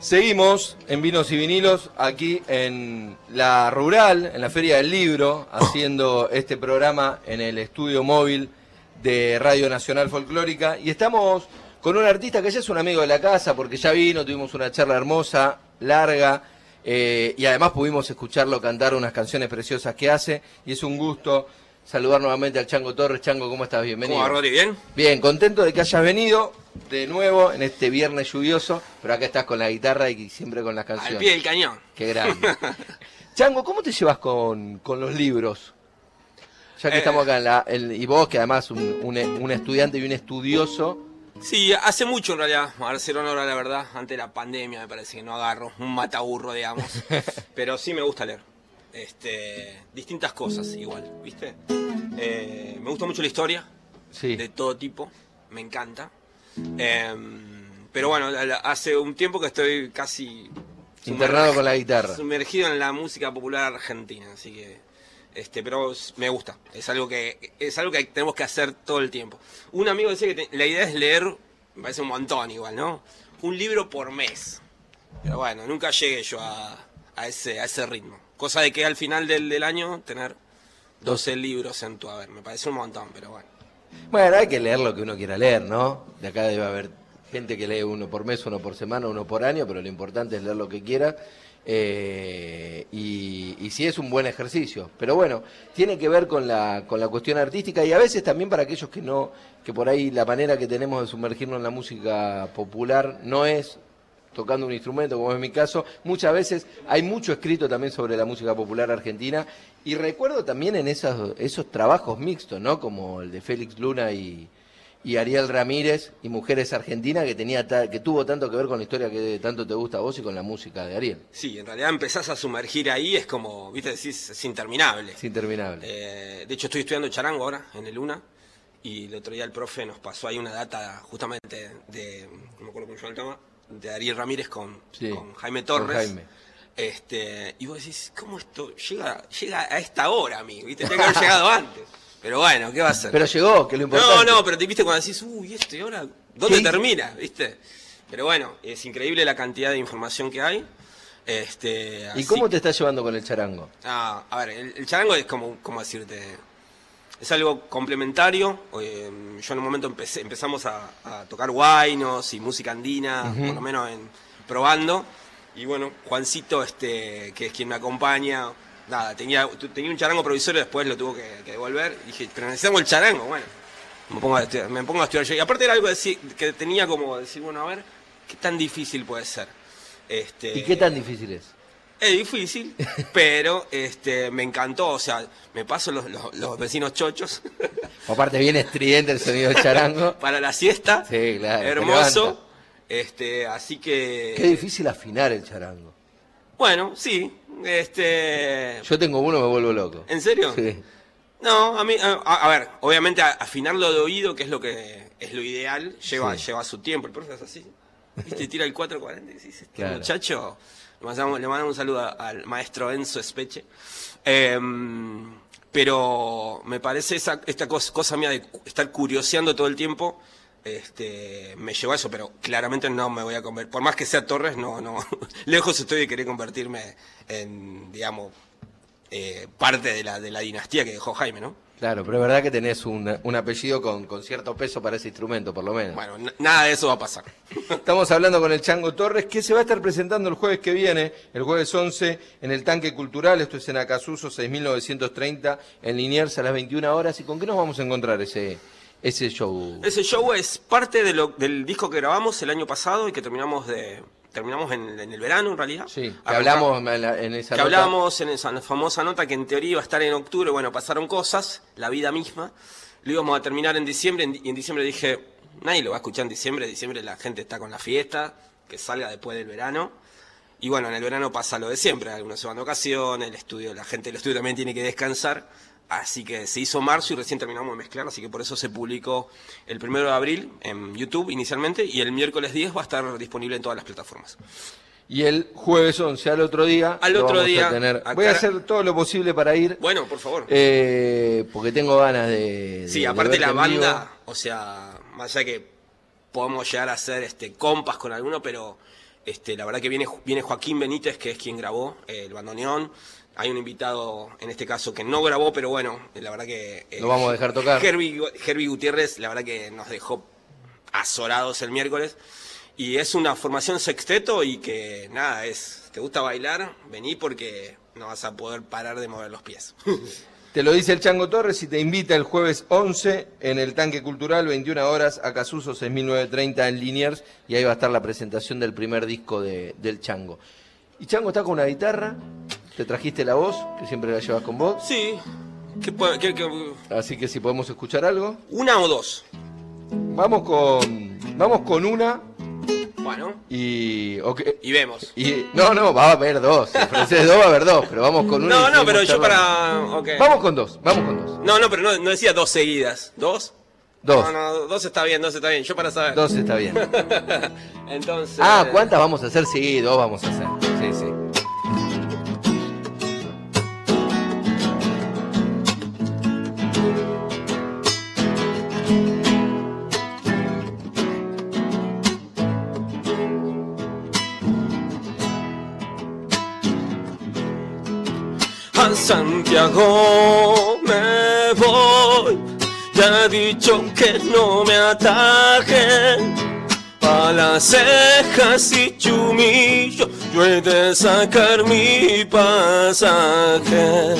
Seguimos en Vinos y Vinilos, aquí en la Rural, en la Feria del Libro, haciendo este programa en el estudio móvil de Radio Nacional Folclórica. Y estamos con un artista que ya es un amigo de la casa, porque ya vino, tuvimos una charla hermosa, larga, eh, y además pudimos escucharlo cantar unas canciones preciosas que hace, y es un gusto saludar nuevamente al Chango Torres. Chango, ¿cómo estás? Bienvenido. ¿Cómo va, Rodri? ¿Bien? Bien, contento de que hayas venido de nuevo en este viernes lluvioso, pero acá estás con la guitarra y siempre con las canciones. Al pie del cañón. Qué grande. Chango, ¿cómo te llevas con, con los libros? Ya que Eh. estamos acá en la, y vos que además un, un, un estudiante y un estudioso, Sí, hace mucho en realidad, a ser honor a la verdad, antes de la pandemia me parece que no agarro un mataburro, digamos. Pero sí me gusta leer. Este, distintas cosas igual, ¿viste? Eh, me gusta mucho la historia, sí. de todo tipo, me encanta. Em, pero bueno, hace un tiempo que estoy casi Internado con la guitarra. Sumergido en la música popular argentina, así que este, pero me gusta, es algo que es algo que tenemos que hacer todo el tiempo. Un amigo decía que te- la idea es leer, me parece un montón igual, ¿no? Un libro por mes. Pero bueno, nunca llegué yo a, a ese a ese ritmo. Cosa de que al final del, del año tener 12 libros en tu haber, me parece un montón, pero bueno. Bueno, hay que leer lo que uno quiera leer, ¿no? De acá debe haber gente que lee uno por mes, uno por semana, uno por año, pero lo importante es leer lo que quiera. eh, y, y sí es un buen ejercicio. Pero bueno, tiene que ver con la, con la cuestión artística y a veces también para aquellos que no, que por ahí la manera que tenemos de sumergirnos en la música popular no es tocando un instrumento, como es mi caso. Muchas veces hay mucho escrito también sobre la música popular argentina y recuerdo también en esos, esos trabajos mixtos, ¿no? Como el de Félix Luna y, y Ariel Ramírez y Mujeres Argentinas, que, tenía que tuvo tanto que ver con la historia que tanto te gusta a vos y con la música de Ariel. Sí, en realidad empezás a sumergir ahí, es como, viste, decís, es interminable. Es interminable. Eh, de hecho, estoy estudiando charango ahora, en el UNA, y el otro día el profe nos pasó ahí una data justamente de, no me acuerdo cómo se llama el tema, de Ariel Ramírez con, Sí, con Jaime con Torres. Jaime. Este, y vos decís, ¿cómo esto llega, llega a esta hora a mí? ¿Viste? Tengo que haber llegado antes. Pero bueno, ¿qué va a ser? Pero llegó, que lo no, importante. no, pero te viste cuando decís, uy, esto y ahora, ¿dónde ¿Qué? termina? ¿Viste? Pero bueno, es increíble la cantidad de información que hay. Este, ¿Y así cómo te estás llevando con el charango? Ah, a ver, el, el charango es como, ¿cómo decirte? Es algo complementario. eh, yo en un momento empecé, empezamos a, a tocar guainos y música andina, por lo menos en, probando. Y bueno, Juancito, este, que es quien me acompaña, nada, tenía, tenía un charango provisorio, después lo tuvo que, que devolver. Y dije, pero necesitamos el charango, bueno. Me pongo a estudiar, me pongo a estudiar yo. Y aparte era algo decir- que tenía como decir, bueno, a ver, ¿qué tan difícil puede ser? Este, ¿Y qué tan difícil es? Es difícil, pero este me encantó, o sea, me paso los, los- los vecinos chochos Aparte bien estridente el sonido del charango. para la siesta. Sí, claro, Hermoso. Este, así que Qué difícil afinar el charango. bueno, sí, este Yo tengo uno, me vuelvo loco. ¿En serio? Sí. No, a mí a, a ver, obviamente a- afinarlo de oído, que es lo que es lo ideal, lleva Sí. lleva su tiempo, el profe es así. ¿Viste? Tira el 440 y decís, este Claro. muchacho, le mandamos, un saludo al maestro Enzo Espeche. Em, pero me parece esa, esta cosa, mía de estar curioseando todo el tiempo, este, me llevó a eso, pero claramente no me voy a convertir, por más que sea Torres, no, no, lejos estoy de querer convertirme en, digamos, eh, parte de la, de la dinastía que dejó Jaime, ¿no? Claro, pero es verdad que tenés un, un apellido con, con cierto peso para ese instrumento, por lo menos. Bueno, nada de eso va a pasar. Estamos hablando con el Chango Torres, que se va a estar presentando el jueves que viene, el jueves 11, en el Tanque Cultural, esto es en Acasuso, 6930, en Liniers a las 21 horas. ¿Y con qué nos vamos a encontrar ese, ese show? Ese show es parte de lo- del disco que grabamos el año pasado y que terminamos de terminamos en, en el verano en realidad. Sí, que hablamos en, la- en esa que nota. hablamos en esa famosa nota que en teoría iba a estar en octubre, bueno, pasaron cosas, la vida misma, lo íbamos a terminar en diciembre en y en diciembre dije, nadie lo va a escuchar en diciembre, en diciembre la gente está con la fiesta, que salga después del verano. Y bueno, en el verano pasa lo de siempre, algunos se van de vacaciones, el estudio, la gente del estudio también tiene que descansar, así que se hizo marzo y recién terminamos de mezclar, así que por eso se publicó el primero de abril en YouTube inicialmente y el miércoles 10 va a estar disponible en todas las plataformas. Y el jueves 11, al otro día. Al otro vamos a día, tener. Voy a hacer todo lo posible para ir. Bueno, por favor. eh, porque tengo ganas de. Sí, de- de aparte verte la banda, o sea, más allá que podemos llegar a hacer este compas con alguno, pero Este, la verdad que viene, viene Joaquín Benítez, que es quien grabó eh, el bandoneón. Hay un invitado, en este caso, que no grabó, pero bueno, la verdad que... Lo vamos a dejar tocar. Herbie, Herbie Gutiérrez, la verdad que nos dejó azorados el miércoles. Y es una formación sexteto y que nada, es, ¿te gusta bailar? Vení porque no vas a poder parar de mover los pies. Te lo dice el Chango Torres y te invita el jueves 11 en el Tanque Cultural, 21 horas, a Casuso 6930 en Liniers, y ahí va a estar la presentación del primer disco de, del Chango. Y Chango está con una guitarra, te trajiste la voz, que siempre la llevas con vos. Sí. ¿Qué puede- qué- qué- Así que si podemos escuchar algo. una o dos. Vamos con, vamos con una Bueno, y... y vemos. y no, no, va a haber dos. Si ofreces dos, va a haber dos, pero vamos con una. No, no, pero yo para... Vamos con dos, vamos con dos. No, no, pero no, no decía dos seguidas. ¿Dos? Dos. No, no, dos está bien, dos está bien. Yo para saber. Dos está bien. Entonces... Ah, ¿cuántas vamos a hacer? Sí, dos vamos a hacer. Sí, sí. A Santiago me voy. Ya he dicho que no me atajen. Pa' las cejas y chumillo, yo he de sacar mi pasaje.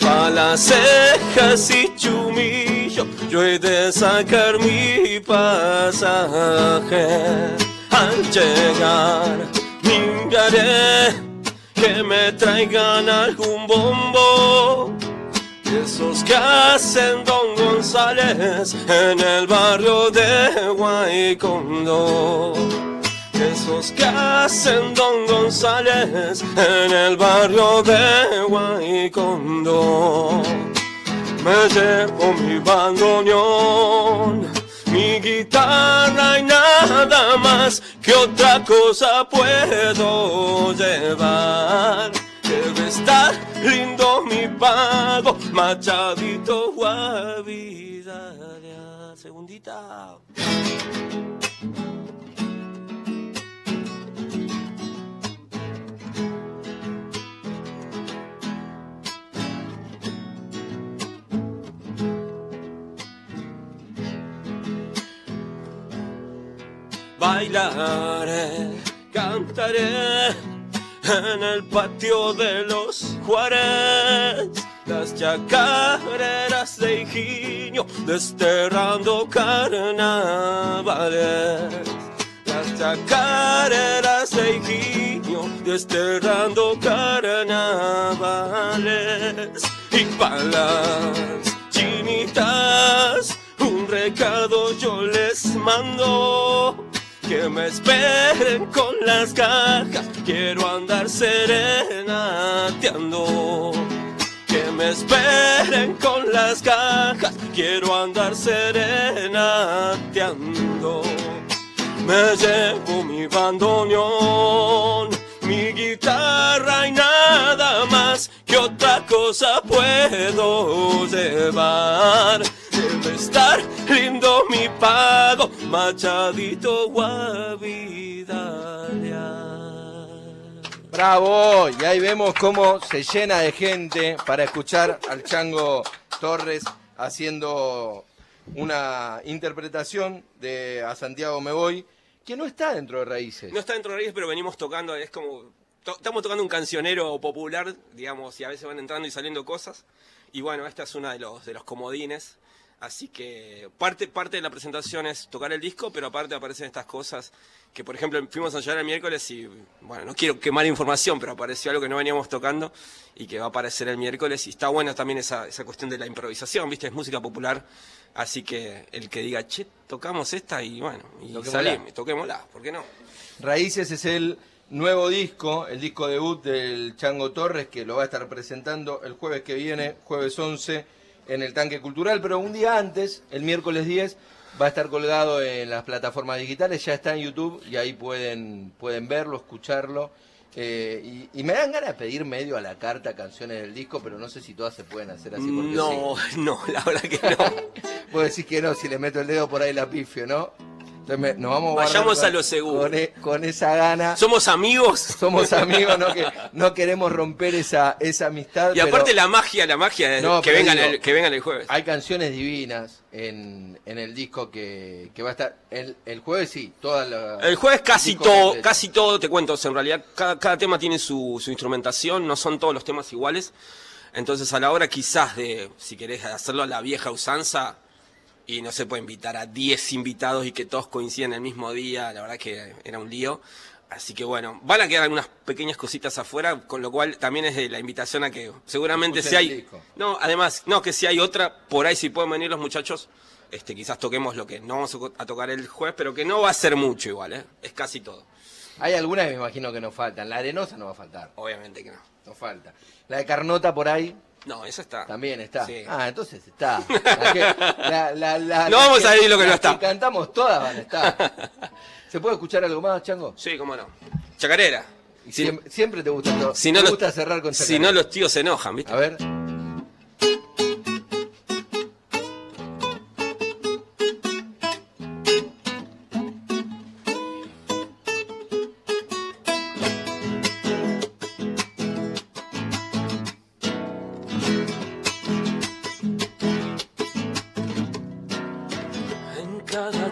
Pa' las cejas y chumillo, yo he de sacar mi pasaje. Al llegar, miraré que me traigan algún bombo. Esos que hacen Don González en el barrio de Guaycondo. Esos que hacen Don González en el barrio de Guaycondo. Me llevo mi bandoneón, guitarra y nada más que otra cosa puedo llevar. Debe estar lindo mi pago, machadito guavidaria. Segundita. Bailaré, cantaré en el patio de los Juárez. Las chacareras de Higinio desterrando carnavales. Las chacareras de Higinio desterrando carnavales. Y para las chinitas un recado yo les mando. Que me esperen con las cajas, quiero andar serenateando. Que me esperen con las cajas, quiero andar serenateando. Me llevo mi bandoneón, mi guitarra y nada más que otra cosa puedo llevar. Debe estar lindo mi pago, machadito guavidalia. Bravo, y ahí vemos cómo se llena de gente para escuchar al Chango Torres haciendo una interpretación de A Santiago Me Voy, que no está dentro de Raíces. No está dentro de Reyes, pero venimos tocando, es como. estamos tocando un cancionero popular, digamos, y a veces van entrando y saliendo cosas. Y bueno, esta es una de los, de los comodines. Así que parte, parte de la presentación es tocar el disco, pero aparte aparecen estas cosas que, por ejemplo, fuimos a ensayar el miércoles y, bueno, no quiero quemar información, pero apareció algo que no veníamos tocando y que va a aparecer el miércoles. Y está buena también esa, esa cuestión de la improvisación, ¿viste? Es música popular. Así que el que diga, che, tocamos esta y bueno, y salimos, toquémosla, ¿por qué no? Raíces es el nuevo disco, el disco debut del Chango Torres, que lo va a estar presentando el jueves que viene, jueves 11, en el Tanque Cultural, pero un día antes, el miércoles 10, va a estar colgado en las plataformas digitales, ya está en YouTube y ahí pueden, pueden verlo, escucharlo. Eh, y, y me dan ganas de pedir medio a la carta canciones del disco, pero no sé si todas se pueden hacer así porque No, no, la verdad que no. Vos decís que no, si le meto el dedo por ahí la pifio, ¿no? Entonces nos vamos Vayamos con- a lo seguro. Con, e- con esa gana. Somos amigos. Somos amigos, no, que, no queremos romper esa, esa amistad. Y aparte la magia, la magia No, que, vengan digo, el, que vengan el jueves. hay canciones divinas en, en el disco que, que va a estar. El, el jueves sí, toda la. El jueves casi todo, casi todo, te cuento, o sea, en realidad cada, cada tema tiene su, su instrumentación, no son todos los temas iguales. Entonces a la hora quizás de, si querés hacerlo a la vieja usanza, y no se puede invitar a 10 invitados y que todos coincidan el mismo día, la verdad que era un lío. Así que bueno, van a quedar algunas pequeñas cositas afuera, con lo cual también es de la invitación a que seguramente Escuchen si hay... disco. No, además, no, que si hay otra, por ahí si pueden venir los muchachos, este, quizás toquemos lo que no vamos a tocar el jueves, pero que no va a ser mucho igual, ¿eh? es casi todo. Hay algunas que me imagino que nos faltan. La arenosa no va a faltar. Obviamente que no. No falta. La de Carnota por ahí No, esa está. también está. Sí. Ah, entonces está. La que- la- la- la- No vamos a decir lo que no está. cantamos todas van a estar. ¿Se puede escuchar algo más, Chango? Sí, cómo no. Chacarera. Y Si, siempre, te gusta, si no te los- gusta cerrar con si chacarera. no los tíos se enojan, ¿viste? A ver.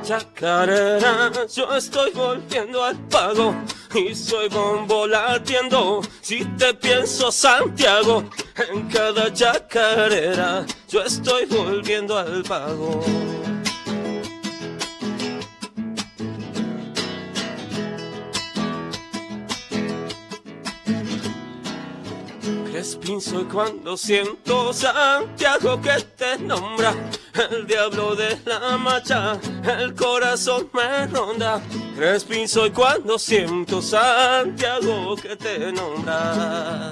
Chacarera yo estoy volviendo al pago y soy bombo latiendo si te pienso Santiago. En cada chacarera yo estoy volviendo al pago. Crespín soy cuando siento Santiago que te nombra El diablo de la macha El corazón me ronda. Crespín soy cuando siento Santiago que te nombra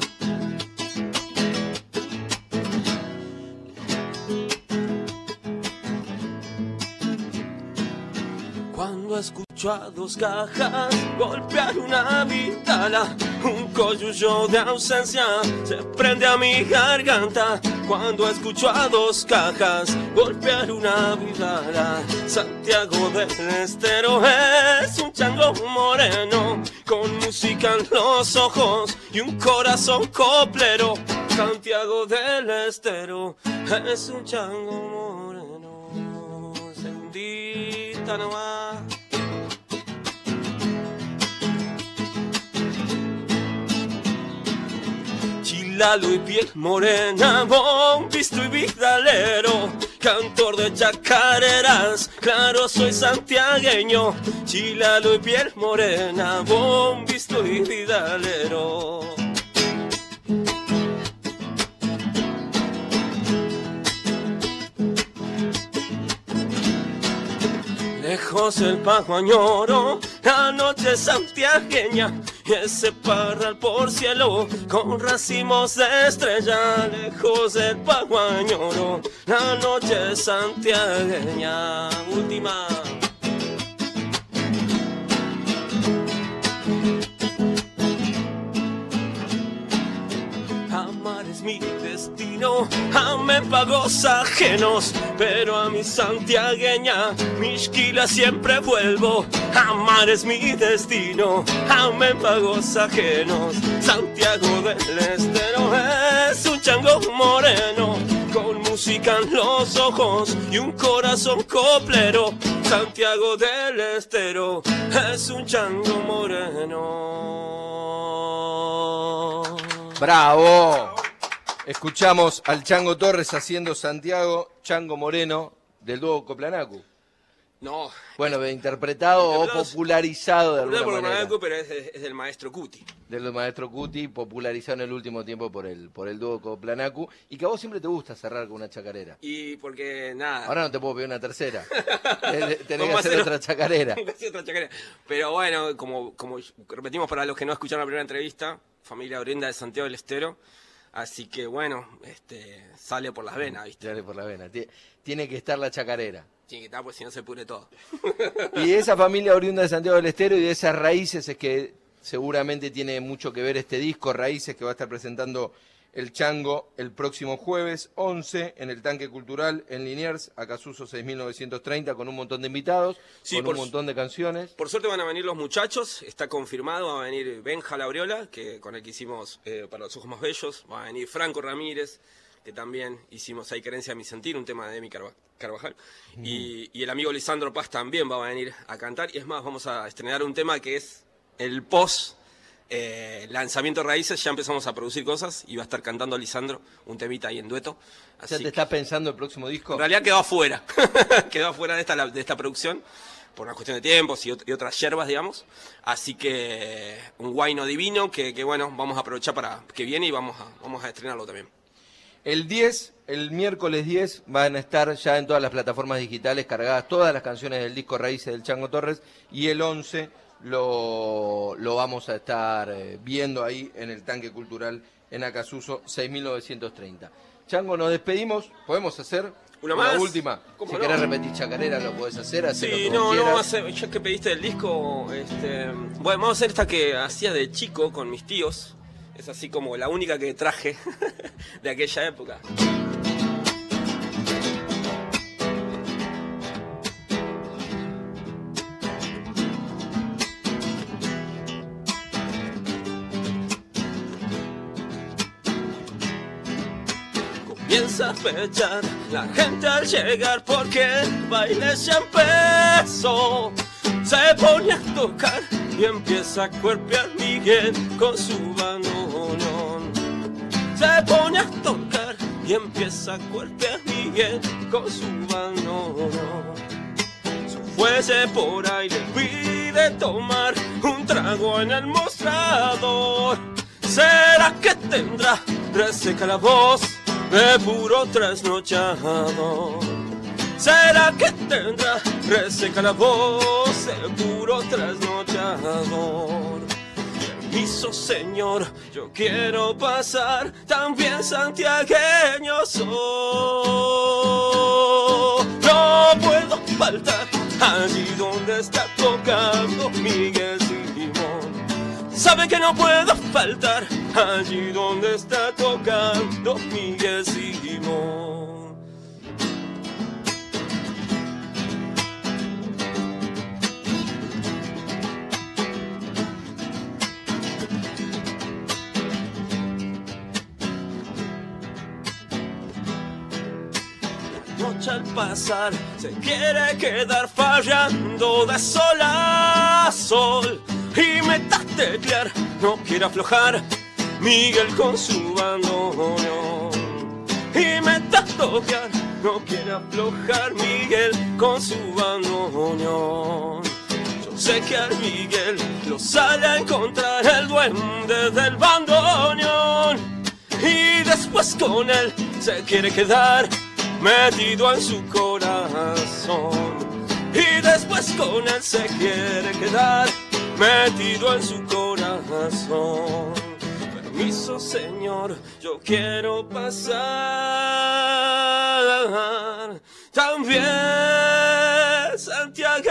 Escucho a dos cajas golpear una vitala, un coyullo de ausencia se prende a mi garganta. Cuando escucho a dos cajas golpear una vitala, Santiago del Estero es un chango moreno con música en los ojos y un corazón coplero. Santiago del Estero es un chango moreno. Segundita nomás. Chilalo y piel morena, bombisto y vidalero, cantor de chacareras, claro soy santiagueño. Chilalo y piel morena, bombisto y vidalero. Lejos el pago añoro, la noche santiagueña y ese parral por cielo con racimos de estrella. Lejos el pago añoro, la noche santiagueña. Última. Amar es mi destino, amé pagos ajenos, pero a mi santiagueña, misquila siempre vuelvo. Amar es mi destino, amé pagos ajenos. Santiago del Estero es un chango moreno, con música en los ojos y un corazón coplero. Santiago del Estero es un chango moreno. ¡Bravo! Escuchamos al Chango Torres haciendo Santiago, Chango Moreno, del dúo Coplanacu. No, Bueno, interpretado o popularizado de alguna por manera. Manaco, pero es, es del maestro Cuti. Del maestro Cuti, popularizado en el último tiempo por el, por el dúo Coplanacu. Y que a vos siempre te gusta cerrar con una chacarera. Y porque nada. Ahora no te puedo pedir una tercera. Tenés que hacer hacer- otra chacarera. Otra chacarera. Pero bueno, como, como repetimos para los que no escucharon la primera entrevista, familia oriunda de Santiago del Estero. Así que bueno, este sale por las venas, ¿viste? Tirale por la vena. Tie- Tiene que estar la chacarera. Tiene que estar, pues si no se pudre todo. Y de esa familia oriunda de Santiago del Estero y de esas raíces es que seguramente tiene mucho que ver este disco, Raíces, que va a estar presentando el Chango el próximo jueves 11 en el Tanque Cultural en Liniers, Acasuso 6930, con un montón de invitados, con un montón de canciones. Por suerte van a venir los muchachos, está confirmado, va a venir Benja Labriola, que, con el que hicimos eh, Para los Ojos Más Bellos, va a venir Franco Ramírez, que también hicimos Hay Querencia a mi Sentir, un tema de Emi Carvajal. Y, y, el amigo Lisandro Paz también va a venir a cantar. Y es más, vamos a estrenar un tema que es el post eh, lanzamiento Raíces, ya empezamos a producir cosas y va a estar cantando Lisandro un temita ahí en dueto. ¿Ya te está pensando el próximo disco? En realidad quedó afuera, quedó afuera de esta, de esta producción por una cuestión de tiempos y, otras yerbas, digamos. Así que un guayno divino que, bueno, vamos a aprovechar para que viene y vamos a, vamos a estrenarlo también. El 10, el miércoles 10, van a estar ya en todas las plataformas digitales cargadas todas las canciones del disco Raíces del Chango Torres y el 11 lo, lo vamos a estar eh, viendo ahí en el tanque cultural en Acasuso 6930. Chango, nos despedimos, podemos hacer una, más? última. Si querés repetir chacarera, lo podés hacer. Sí, no, no, hacer, ya que pediste el disco, este, bueno, vamos a hacer esta que hacía de chico con mis tíos. Es así como la única que traje de aquella época. La gente al llegar porque el baile ya empezó. Se pone a tocar y empieza a cuerpear Miguel con su bandoneón. Se pone a tocar y empieza a cuerpear Miguel con su bandoneón. Su fuese por ahí le pide tomar un trago en el mostrador. ¿Será que tendrá reseca la voz? De puro trasnochado. ¿Será que tendrá reseca la voz de puro trasnochador? Permiso, señor, yo quiero pasar, también santiagueño soy. No puedo faltar allí donde está tocando Miguel sabe que no puedo faltar allí donde está tocando Miguel Simón. noche al pasar se quiere quedar fallando de sol a sol y me teclear, no quiere aflojar Miguel con su bandoneón. Y me toquear, no quiere aflojar Miguel con su bandoneón. Yo sé que al Miguel lo sale a encontrar el duende del bandoneón. Y después con él se quiere quedar metido en su corazón. Y después con él se quiere quedar metido en su corazón. Señor, yo quiero pasar también santiagueño.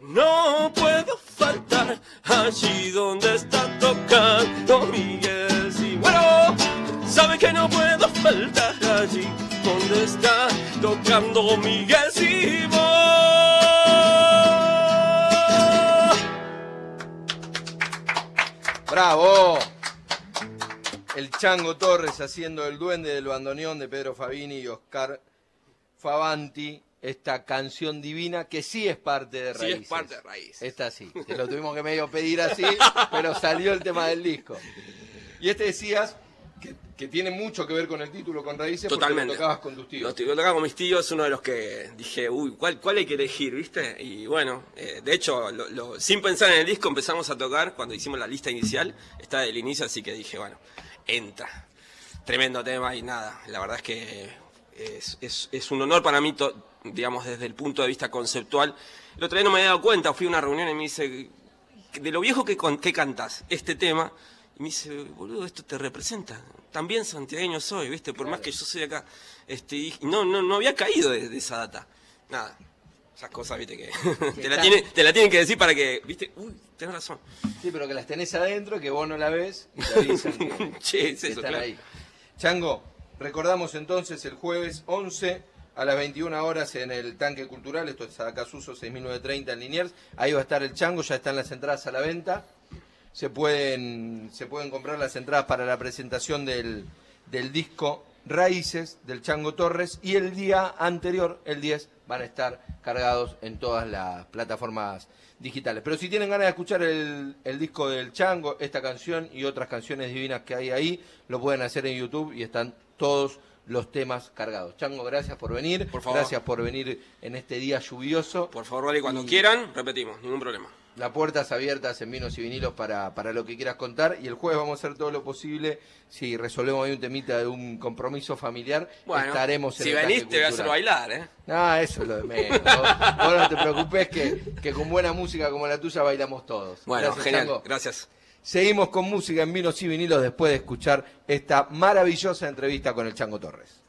No puedo faltar allí donde está tocando Miguel. Si bueno, sabe que no puedo faltar allí donde está tocando Miguel Simón. ¡Bravo! El Chango Torres haciendo el duende del bandoneón de Pedro Fabini y Oscar Favanti. Esta canción divina que sí es parte de Raíces. Sí es parte de Raíces. Esta sí. Te lo tuvimos que medio pedir así, pero salió el tema del disco. Y este decías, que tiene mucho que ver con el título, con Raíces, Totalmente. porque lo tocabas con tus tíos. Lo, tocaba con mis tíos, es uno de los que dije, uy, ¿cuál, cuál hay que elegir, viste? Y bueno, eh, de hecho, sin pensar en el disco empezamos a tocar cuando hicimos la lista inicial, está del inicio, así que dije, bueno, entra. Tremendo tema y nada, la verdad es que es, es, un honor para mí, digamos, desde el punto de vista conceptual. El otro día no me había dado cuenta, fui a una reunión y me dice, de lo viejo que, que cantas, este tema y me dice, boludo, esto te representa. También santiagueño soy, ¿viste? Por más que yo soy acá. Este, y no, no, no había caído de, esa data. Nada. esas cosas, viste, que te la, tiene, te la tienen que decir para que, viste, uy, tenés razón. Sí, pero que las tenés adentro, que vos no la ves y te avisan que, Che, es que eso, están claro. ahí. Chango, recordamos entonces el jueves 11 a las 21 horas en el Tanque Cultural, esto es Acasuso 6930 en Liniers, ahí va a estar el Chango, ya están las entradas a la venta, se pueden, se pueden comprar las entradas para la presentación del, del disco Raíces del Chango Torres y el día anterior, el 10, van a estar cargados en todas las plataformas digitales. Pero si tienen ganas de escuchar el, el disco del Chango, esta canción y otras canciones divinas que hay ahí, lo pueden hacer en YouTube y están todos los temas cargados. Chango, gracias por venir. Por favor. Gracias por venir en este día lluvioso. Por favor, vale, cuando Y- quieran, repetimos, ningún problema. Las puertas abiertas en vinos y vinilos para, para lo que quieras contar. Y el jueves vamos a hacer todo lo posible. Si resolvemos ahí un temita de un compromiso familiar, Bueno, estaremos en si el venís te voy a hacer bailar, ¿eh? No, eso es lo de menos. Vos, vos no te preocupes que, que con buena música como la tuya bailamos todos. Bueno, Gracias, genial, Chango. gracias. Seguimos con música en vinos y vinilos después de escuchar esta maravillosa entrevista con el Chango Torres.